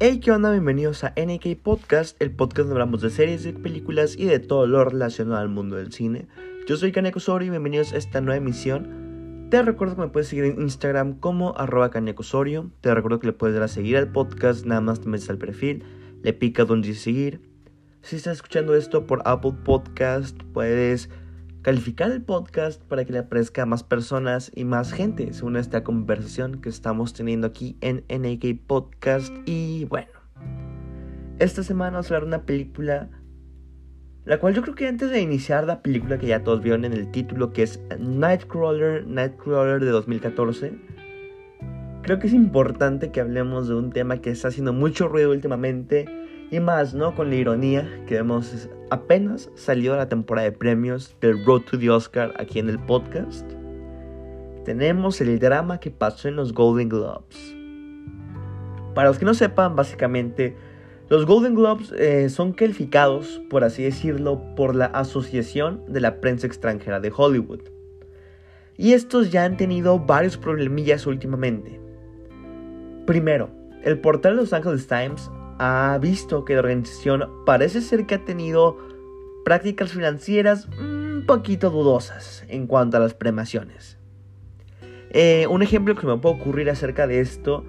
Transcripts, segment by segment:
Hey, ¿qué onda? Bienvenidos a NK Podcast, el podcast donde hablamos de series, de películas y de todo lo relacionado al mundo del cine. Yo soy Kaneko Sori y bienvenidos a esta nueva emisión. Te recuerdo que me puedes seguir en Instagram como arroba Sorio. Te recuerdo que le puedes dar a seguir al podcast, nada más te metes al perfil, le pica donde seguir. Si estás escuchando esto por Apple Podcast, puedes calificar el podcast para que le aparezca a más personas y más gente según esta conversación que estamos teniendo aquí en NAK Podcast. Y bueno, esta semana vamos a hablar de una película, la cual yo creo que antes de iniciar la película que ya todos vieron en el título, que es Nightcrawler, Nightcrawler de 2014, creo que es importante que hablemos de un tema que está haciendo mucho ruido últimamente y más, ¿no? Con la ironía que vemos apenas salió la temporada de premios del Road to the Oscar aquí en el podcast. Tenemos el drama que pasó en los Golden Globes. Para los que no sepan, básicamente, los Golden Globes eh, son calificados, por así decirlo, por la Asociación de la Prensa Extranjera de Hollywood. Y estos ya han tenido varios problemillas últimamente. Primero, el portal Los Angeles Times ha visto que la organización parece ser que ha tenido prácticas financieras un poquito dudosas en cuanto a las premaciones. Eh, un ejemplo que me puede ocurrir acerca de esto,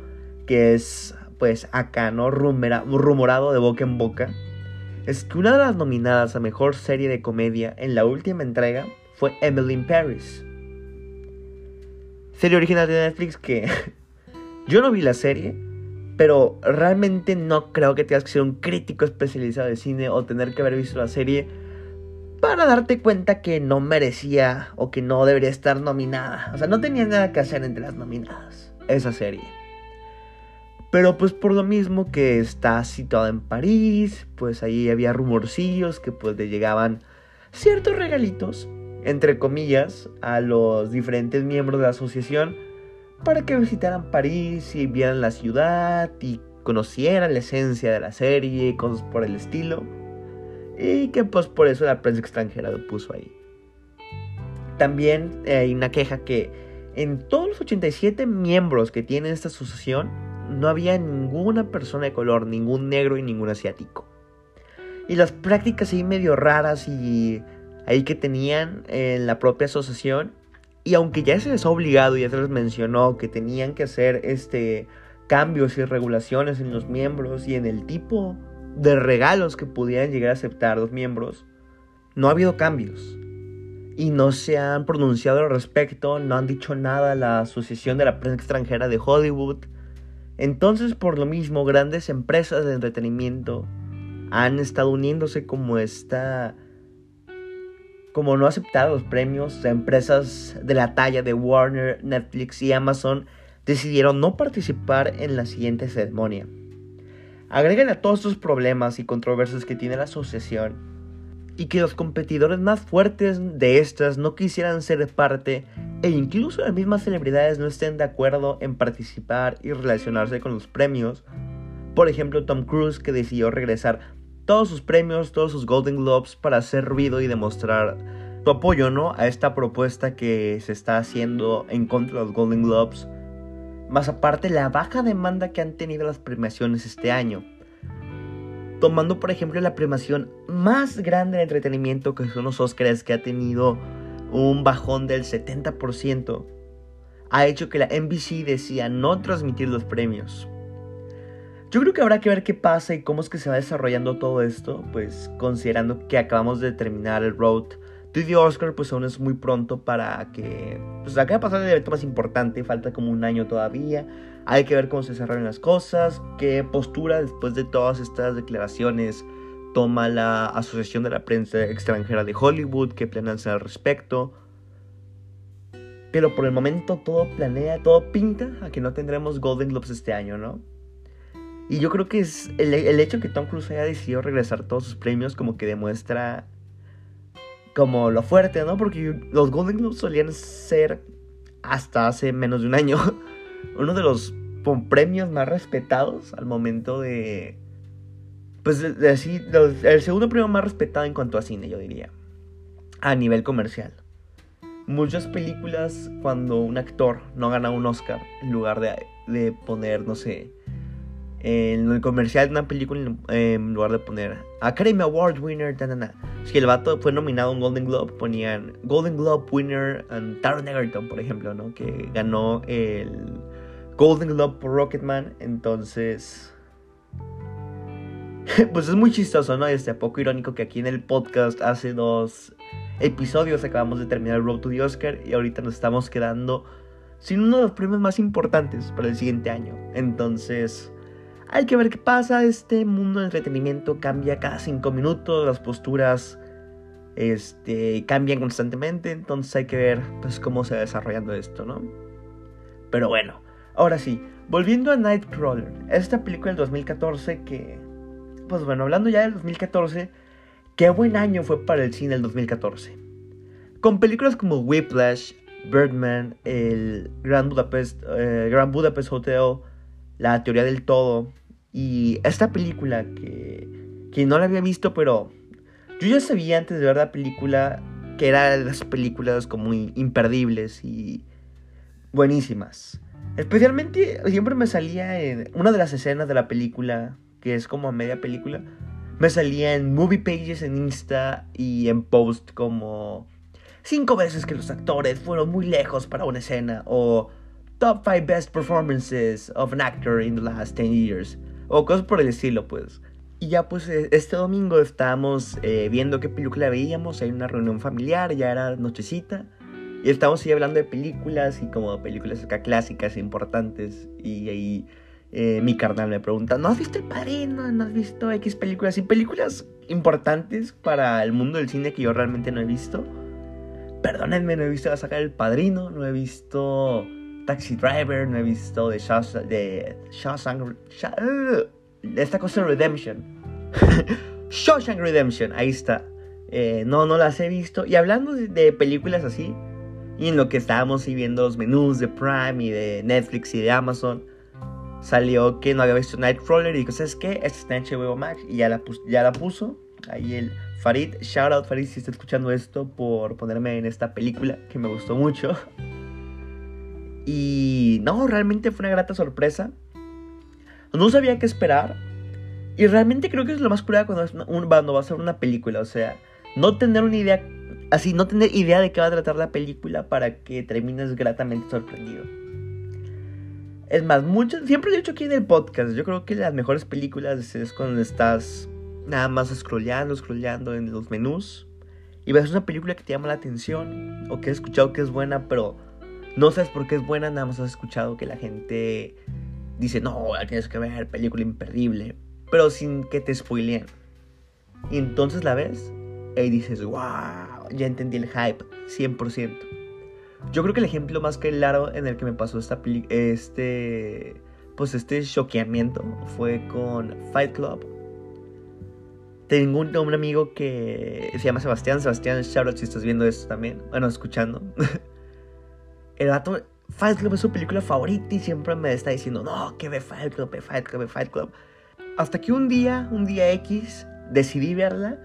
que es pues acá, ¿no? rumorado de boca en boca, es que una de las nominadas a mejor serie de comedia en la última entrega fue Emily Paris. Serie original de Netflix que yo no vi la serie, pero realmente no creo que tengas que ser un crítico especializado de cine o tener que haber visto la serie para darte cuenta que no merecía o que no debería estar nominada. O sea, no tenía nada que hacer entre las nominadas, esa serie. Pero pues por lo mismo que está situada en París, pues ahí había rumorcillos que pues le llegaban ciertos regalitos, entre comillas, a los diferentes miembros de la asociación para que visitaran París y vieran la ciudad y conocieran la esencia de la serie, cosas por el estilo. Y que pues por eso la prensa extranjera lo puso ahí. También hay una queja que en todos los 87 miembros que tiene esta asociación no había ninguna persona de color, ningún negro y ningún asiático. Y las prácticas ahí medio raras y ahí que tenían en la propia asociación y aunque ya se les ha obligado ya se les mencionó que tenían que hacer este cambios y regulaciones en los miembros y en el tipo de regalos que pudieran llegar a aceptar los miembros, no ha habido cambios. Y no se han pronunciado al respecto, no han dicho nada a la Asociación de la Prensa Extranjera de Hollywood. Entonces, por lo mismo, grandes empresas de entretenimiento han estado uniéndose como esta como no aceptaron los premios, empresas de la talla de Warner, Netflix y Amazon decidieron no participar en la siguiente ceremonia. Agregan a todos estos problemas y controversias que tiene la asociación y que los competidores más fuertes de estas no quisieran ser parte e incluso las mismas celebridades no estén de acuerdo en participar y relacionarse con los premios. Por ejemplo, Tom Cruise que decidió regresar todos sus premios, todos sus Golden Globes para hacer ruido y demostrar su apoyo, ¿no? A esta propuesta que se está haciendo en contra de los Golden Globes. Más aparte, la baja demanda que han tenido las premiaciones este año. Tomando, por ejemplo, la premiación más grande de entretenimiento que son los Oscars, que ha tenido un bajón del 70%, ha hecho que la NBC decida no transmitir los premios. Yo creo que habrá que ver qué pasa y cómo es que se va desarrollando todo esto, pues considerando que acabamos de terminar el road to the Oscar, pues aún es muy pronto para que pues acabe de pasar el evento más importante, falta como un año todavía, hay que ver cómo se desarrollan las cosas, qué postura después de todas estas declaraciones toma la Asociación de la Prensa Extranjera de Hollywood, qué planean hacer al respecto. Pero por el momento todo planea, todo pinta a que no tendremos Golden Globes este año, ¿no? Y yo creo que es el, el hecho que Tom Cruise haya decidido regresar todos sus premios como que demuestra como lo fuerte, ¿no? Porque los Golden Globes solían ser hasta hace menos de un año uno de los premios más respetados al momento de pues de, así el segundo premio más respetado en cuanto a cine, yo diría, a nivel comercial. Muchas películas cuando un actor no gana un Oscar en lugar de, de poner, no sé, en el comercial de una película, en lugar de poner Academy Award winner, si el vato fue nominado a un Golden Globe, ponían Golden Globe winner and Taron Egerton, por ejemplo, ¿no? Que ganó el Golden Globe por Rocketman. Entonces, pues es muy chistoso, ¿no? Este poco irónico que aquí en el podcast hace dos episodios acabamos de terminar Road to the Oscar y ahorita nos estamos quedando sin uno de los premios más importantes para el siguiente año. Entonces, hay que ver qué pasa. Este mundo de entretenimiento cambia cada cinco minutos, las posturas este, cambian constantemente, entonces hay que ver pues, cómo se va desarrollando esto, ¿no? Pero bueno, ahora sí, volviendo a Nightcrawler, esta película del 2014 que, pues bueno, hablando ya del 2014, qué buen año fue para el cine el 2014. Con películas como Whiplash, Birdman, el Grand Budapest, eh, Grand Budapest Hotel, La teoría del todo. Y esta película que, que no la había visto, pero yo ya sabía antes de ver la película que era de las películas como imperdibles y buenísimas. Especialmente siempre me salía en una de las escenas de la película, que es como a media película, me salía en movie pages en Insta y en post como cinco veces que los actores fueron muy lejos para una escena o top 5 best performances of an actor in the last 10 years o cosas por el estilo pues. Y ya pues e, este domingo estábamos eh, viendo qué película veíamos, hay una reunión familiar, ya era nochecita. Y estábamos ahí hablando de películas y como películas acá clásicas importantes. Y ahí eh, mi carnal me pregunta, ¿no has visto El Padrino? ¿No has visto X películas? Y películas importantes para el mundo del cine que yo realmente no he visto. Perdónenme, no he visto la saga del Padrino, no he visto Taxi Driver, no he visto de Shawshank, de Shawshank, esta cosa Redemption. Shawshank Redemption, ahí está. Eh, no, no las he visto. Y hablando de, películas así, y en lo que estábamos viendo los menús de Prime y de Netflix y de Amazon, salió que no había visto Nightcrawler y dijo, ¿sabes qué? Esta está en HBO Max y ya la, ya la puso. Ahí el Farid, shout out Farid si está escuchando esto por ponerme en esta película que me gustó mucho. Y no, realmente fue una grata sorpresa. No sabía qué esperar. Y realmente creo que es lo más curado cuando, cuando va a ser una película. O sea, no tener una idea, así, no tener idea de qué va a tratar la película para que termines gratamente sorprendido. Es más, mucho, siempre he dicho aquí en el podcast, yo creo que las mejores películas es cuando estás nada más scrolleando, scrolleando en los menús y ves una película que te llama la atención o que has escuchado que es buena, pero no sabes por qué es buena, nada más has escuchado que la gente dice, no, la tienes que ver, película imperdible, pero sin que te spoileen. Y entonces la ves y dices, wow, ya entendí el hype, 100%. Yo creo que el ejemplo más claro en el que me pasó esta este, pues este choqueamiento fue con Fight Club tengo un, un, amigo que se llama Sebastián. Sebastián, shout si estás viendo esto también. Bueno, escuchando. El dato Fight Club es su película favorita y siempre me está diciendo, no, que ve Fight Club, ve Fight Club, ve Fight Club. Hasta que un día, un día X, decidí verla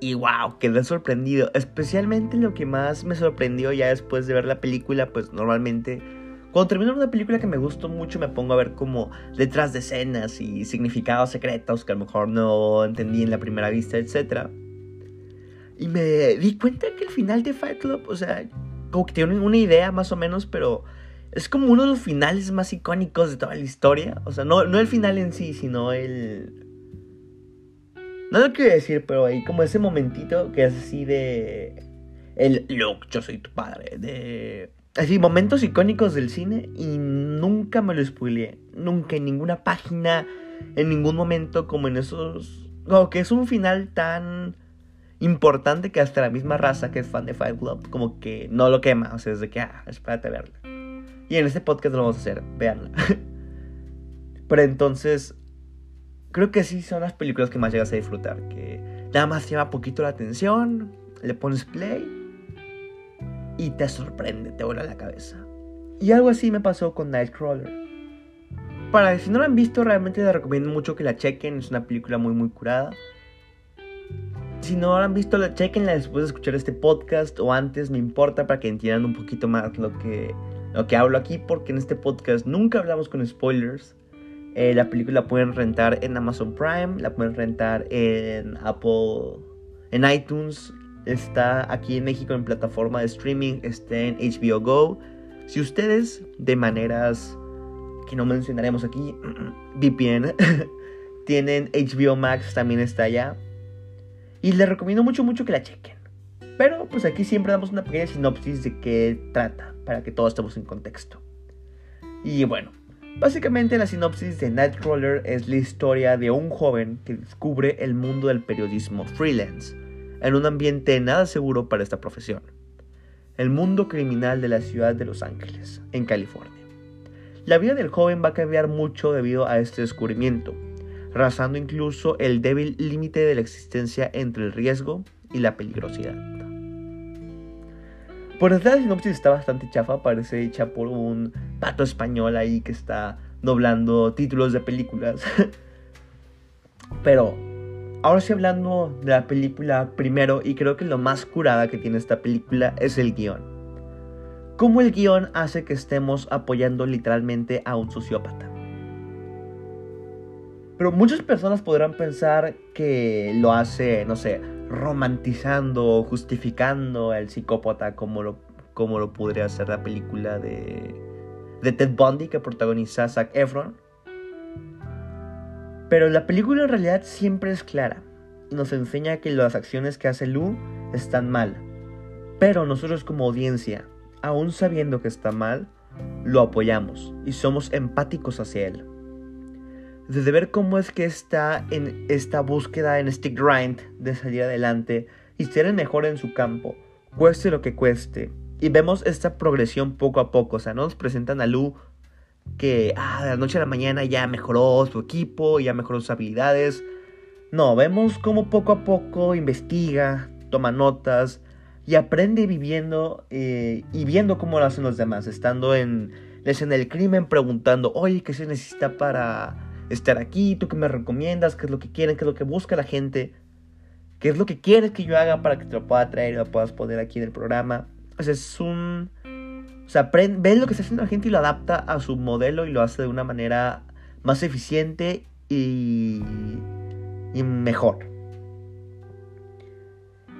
y wow, quedé sorprendido. Especialmente lo que más me sorprendió ya después de ver la película, pues normalmente cuando termino una película que me gustó mucho, me pongo a ver como detrás de escenas y significados secretos que a lo mejor no entendí en la primera vista, etc. Y me di cuenta que el final de Fight Club, o sea, que tiene una idea más o menos, pero es como uno de los finales más icónicos de toda la historia. O sea, no, no el final en sí, sino el... No lo quiero decir, pero hay como ese momentito que es así de... El look, yo soy tu padre. De así, momentos icónicos del cine y nunca me lo spoileé. Nunca en ninguna página, en ningún momento como en esos... Como que es un final tan importante que hasta la misma raza que es fan de Fight Club como que no lo quema. O sea, es de que, ah, espérate a verla. Y en este podcast lo vamos a hacer, véanla. Pero entonces, creo que sí son las películas que más llegas a disfrutar. Que nada más llama poquito la atención, le pones play y te sorprende, te vuela la cabeza. Y algo así me pasó con Nightcrawler. Para si no la han visto, realmente les recomiendo mucho que la chequen. Es una película muy, muy curada. Si no han visto, la chequenla después de escuchar este podcast o antes, me importa para que entiendan un poquito más lo que, lo que hablo aquí, porque en este podcast nunca hablamos con spoilers. Eh, la película la pueden rentar en Amazon Prime, la pueden rentar en Apple, en iTunes, está aquí en México en plataforma de streaming, está en HBO Go. Si ustedes de maneras que no mencionaremos aquí, VPN, tienen HBO Max, también está allá. Y les recomiendo mucho, mucho que la chequen. Pero pues aquí siempre damos una pequeña sinopsis de qué trata, para que todos estemos en contexto. Y bueno, básicamente la sinopsis de Nightcrawler es la historia de un joven que descubre el mundo del periodismo freelance en un ambiente nada seguro para esta profesión. El mundo criminal de la ciudad de Los Ángeles, en California. La vida del joven va a cambiar mucho debido a este descubrimiento, rasando incluso el débil límite de la existencia entre el riesgo y la peligrosidad. Por detrás la sinopsis está bastante chafa, parece hecha por un pato español ahí que está doblando títulos de películas. Pero Ahora sí hablando de la película primero, y creo que lo más curada que tiene esta película es el guion. Cómo el guion hace que estemos apoyando literalmente a un sociópata. Pero muchas personas podrán pensar que lo hace, no sé, romantizando justificando al psicópata como lo, como lo podría hacer la película de, de Ted Bundy que protagoniza Zac Efron. Pero la película en realidad siempre es clara y nos enseña que las acciones que hace Lu están mal. Pero nosotros como audiencia, aún sabiendo que está mal, lo apoyamos y somos empáticos hacia él. Desde ver cómo es que está en esta búsqueda en stick grind de salir adelante y ser el mejor en su campo, cueste lo que cueste. Y vemos esta progresión poco a poco, o sea, nos presentan a Lu que ah, de la noche a la mañana ya mejoró su equipo, ya mejoró sus habilidades. No, vemos cómo poco a poco investiga, toma notas y aprende viviendo eh, y viendo cómo lo hacen los demás, estando en escena del crimen, preguntando, oye, ¿qué se necesita para estar aquí? ¿Tú qué me recomiendas? ¿Qué es lo que quieren? ¿Qué es lo que busca la gente? ¿Qué es lo que quieres que yo haga para que te lo pueda traer y lo puedas poner aquí en el programa? O sea, es un o sea, ve lo que está haciendo la gente y lo adapta a su modelo y lo hace de una manera más eficiente y, y mejor.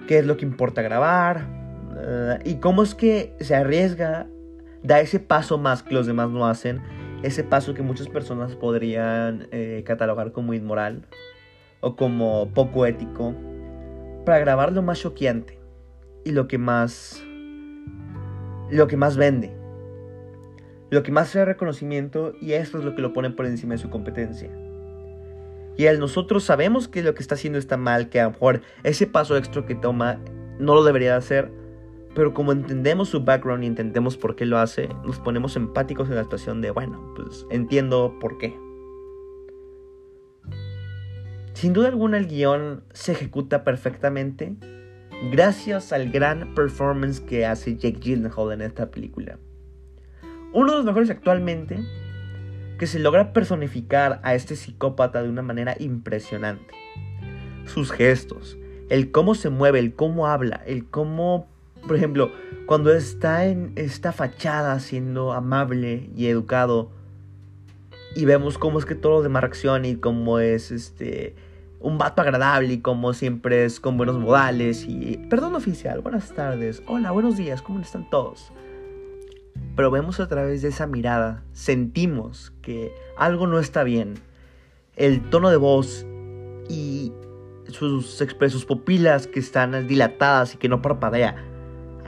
¿Qué es lo que importa grabar? Eh, y cómo es que se arriesga, da ese paso más que los demás no hacen, ese paso que muchas personas podrían eh, catalogar como inmoral o como poco ético, para grabar lo más choqueante y lo que más lo que más vende, lo que más sea reconocimiento y esto es lo que lo pone por encima de su competencia. Y al nosotros sabemos que lo que está haciendo está mal, que a lo mejor ese paso extra que toma no lo debería hacer, pero como entendemos su background y entendemos por qué lo hace, nos ponemos empáticos en la situación de, bueno, pues entiendo por qué. Sin duda alguna el guion se ejecuta perfectamente gracias al gran performance que hace Jake Gyllenhaal en esta película. Uno de los mejores actualmente, que se logra personificar a este psicópata de una manera impresionante. Sus gestos, el cómo se mueve, el cómo habla, el cómo, por ejemplo, cuando está en esta fachada siendo amable y educado, y vemos cómo es que todo lo demás reacciona y cómo es este un vato agradable y como siempre es con buenos modales y perdón oficial, buenas tardes, hola, buenos días, ¿cómo están todos? Pero vemos a través de esa mirada, sentimos que algo no está bien. El tono de voz y sus, sus pupilas que están dilatadas y que no parpadea.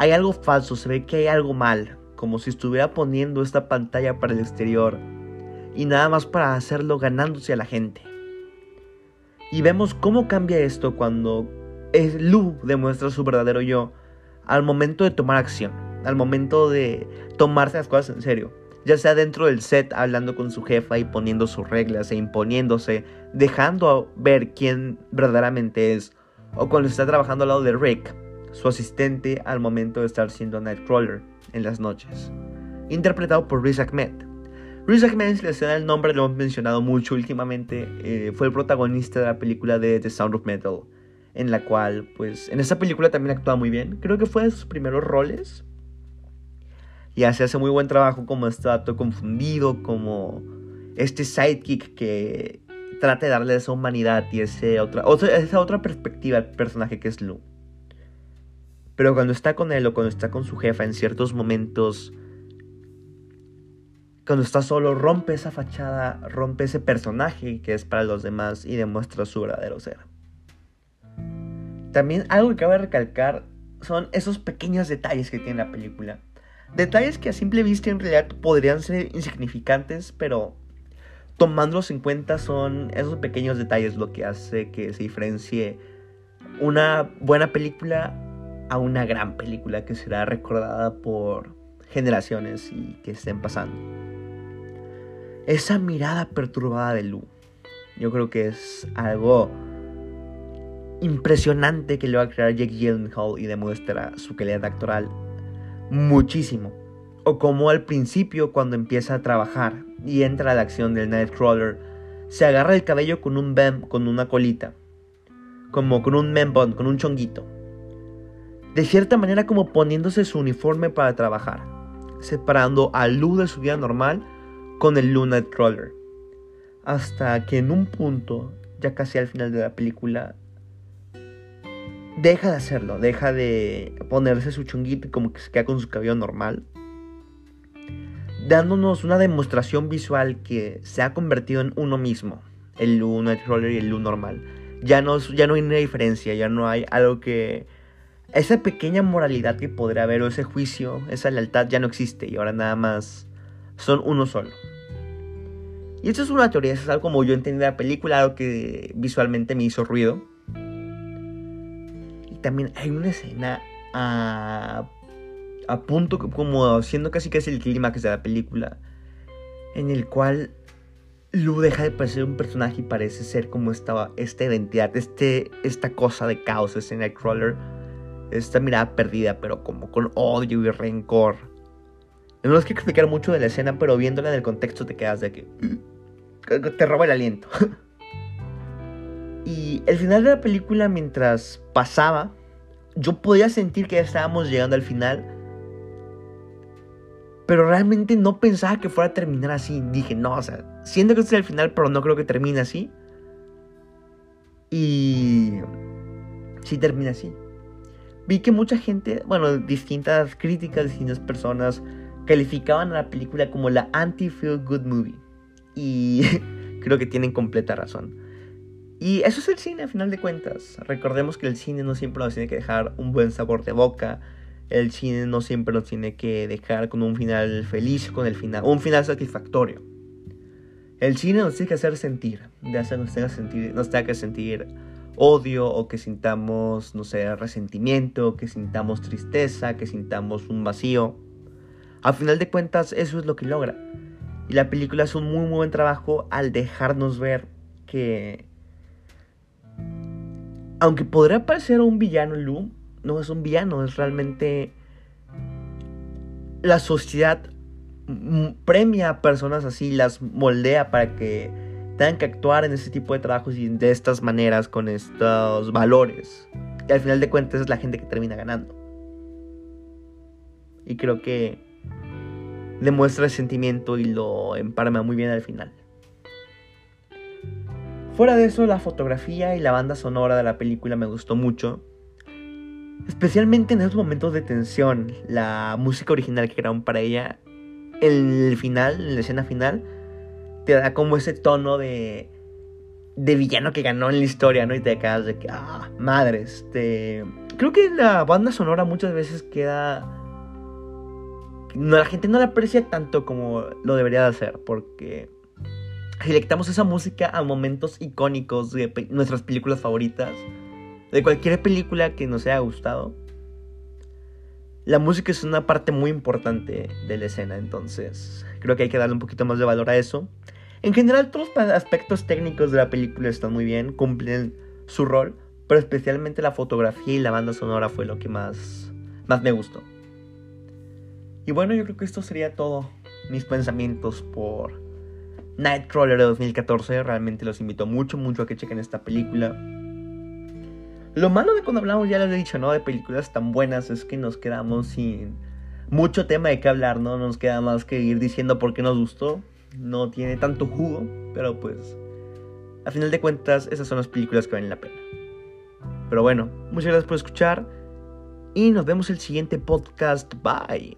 Hay algo falso, se ve que hay algo mal, como si estuviera poniendo esta pantalla para el exterior y nada más para hacerlo ganándose a la gente. Y vemos cómo cambia esto cuando Lu demuestra su verdadero yo al momento de tomar acción, al momento de tomarse las cosas en serio. Ya sea dentro del set hablando con su jefa y poniendo sus reglas e imponiéndose, dejando ver quién verdaderamente es, o cuando está trabajando al lado de Rick, su asistente al momento de estar siendo Nightcrawler en las noches, interpretado por Riz Ahmed. Riz Ahmed, si les da el nombre, lo hemos mencionado mucho últimamente, eh, fue el protagonista de la película de The Sound of Metal, en la cual, pues, en esa película también actúa muy bien. Creo que fue de sus primeros roles. Y hace, hace muy buen trabajo como este dato confundido, como este sidekick que trata de darle esa humanidad y otra, esa otra perspectiva al personaje que es Lu. Pero cuando está con él o cuando está con su jefa en ciertos momentos, cuando está solo, rompe esa fachada, rompe ese personaje que es para los demás y demuestra su verdadero ser. También algo que cabe recalcar son esos pequeños detalles que tiene la película. Detalles que a simple vista en realidad podrían ser insignificantes, pero tomándolos en cuenta son esos pequeños detalles lo que hace que se diferencie una buena película a una gran película que será recordada por generaciones y que estén pasando. Esa mirada perturbada de Lu, yo creo que es algo impresionante que le va a crear Jake Gyllenhaal y demuestra su calidad actoral muchísimo. O como al principio cuando empieza a trabajar y entra a la acción del Nightcrawler, se agarra el cabello con un bem, con una colita, como con un membon, con un chonguito. De cierta manera como poniéndose su uniforme para trabajar, separando a Lu de su vida normal con el Lu Nightcrawler. Hasta que en un punto, ya casi al final de la película, deja de hacerlo, deja de ponerse su chonguito como que se queda con su cabello normal. Dándonos una demostración visual que se ha convertido en uno mismo. El Lu Nightcrawler y el Lu normal. Ya no, ya no hay una diferencia, ya no hay algo que... Esa pequeña moralidad que podría haber o ese juicio, esa lealtad ya no existe y ahora nada más son uno solo. Y esto es una teoría, es algo como yo entendí la película, algo que visualmente me hizo ruido también hay una escena a, a punto, como siendo casi casi el clímax de la película, en el cual Lu deja de parecer un personaje y parece ser como esta, esta identidad, este, esta cosa de caos, este Nightcrawler, esta mirada perdida, pero como con odio y rencor. No es que explicar mucho de la escena, pero viéndola en el contexto te quedas de que te roba el aliento. y el final de la película, mientras pasaba, yo podía sentir que ya estábamos llegando al final. Pero realmente no pensaba que fuera a terminar así. Dije, no, o sea, siento que este es el final, pero no creo que termine así. Y... Sí termina así. Vi que mucha gente, bueno, distintas críticas, distintas personas calificaban a la película como la anti-feel good movie. Y creo que tienen completa razón. Y eso es el cine, a final de cuentas. Recordemos que el cine no siempre nos tiene que dejar un buen sabor de boca. El cine no siempre nos tiene que dejar con un final feliz, con el final, un final satisfactorio. El cine nos tiene que hacer sentir, de hacer nos sentir, nos tenga que sentir odio o que sintamos, no sé, resentimiento, que sintamos tristeza, que sintamos un vacío. A final de cuentas, eso es lo que logra. Y la película hace un muy, muy buen trabajo al dejarnos ver que aunque podría parecer un villano Lu, no es un villano, es realmente la sociedad premia a personas así, las moldea para que tengan que actuar en ese tipo de trabajos y de estas maneras, con estos valores. Y al final de cuentas es la gente que termina ganando. Y creo que demuestra el sentimiento y lo emparma muy bien al final. Fuera de eso, la fotografía y la banda sonora de la película me gustó mucho. Especialmente en esos momentos de tensión, la música original que crearon para ella, el final, en la escena final, te da como ese tono de, de villano que ganó en la historia, ¿no? Y te quedas de que, ah, madre, este... Creo que la banda sonora muchas veces queda... No, la gente no la aprecia tanto como lo debería de hacer, porque Selectamos esa música a momentos icónicos de nuestras películas favoritas, de cualquier película que nos haya gustado. La música es una parte muy importante de la escena, entonces creo que hay que darle un poquito más de valor a eso. En general, todos los aspectos técnicos de la película están muy bien, cumplen su rol, pero especialmente la fotografía y la banda sonora fue lo que más, más me gustó. Y bueno, yo creo que esto sería todo mis pensamientos por Nightcrawler de 2014. Realmente los invito mucho, mucho a que chequen esta película. Lo malo de cuando hablamos, ya les he dicho, ¿no? De películas tan buenas es que nos quedamos sin mucho tema de qué hablar, ¿no? Nos queda más que ir diciendo por qué nos gustó. No tiene tanto jugo, pero pues a final de cuentas esas son las películas que valen la pena. Pero bueno, muchas gracias por escuchar y nos vemos el siguiente podcast. Bye.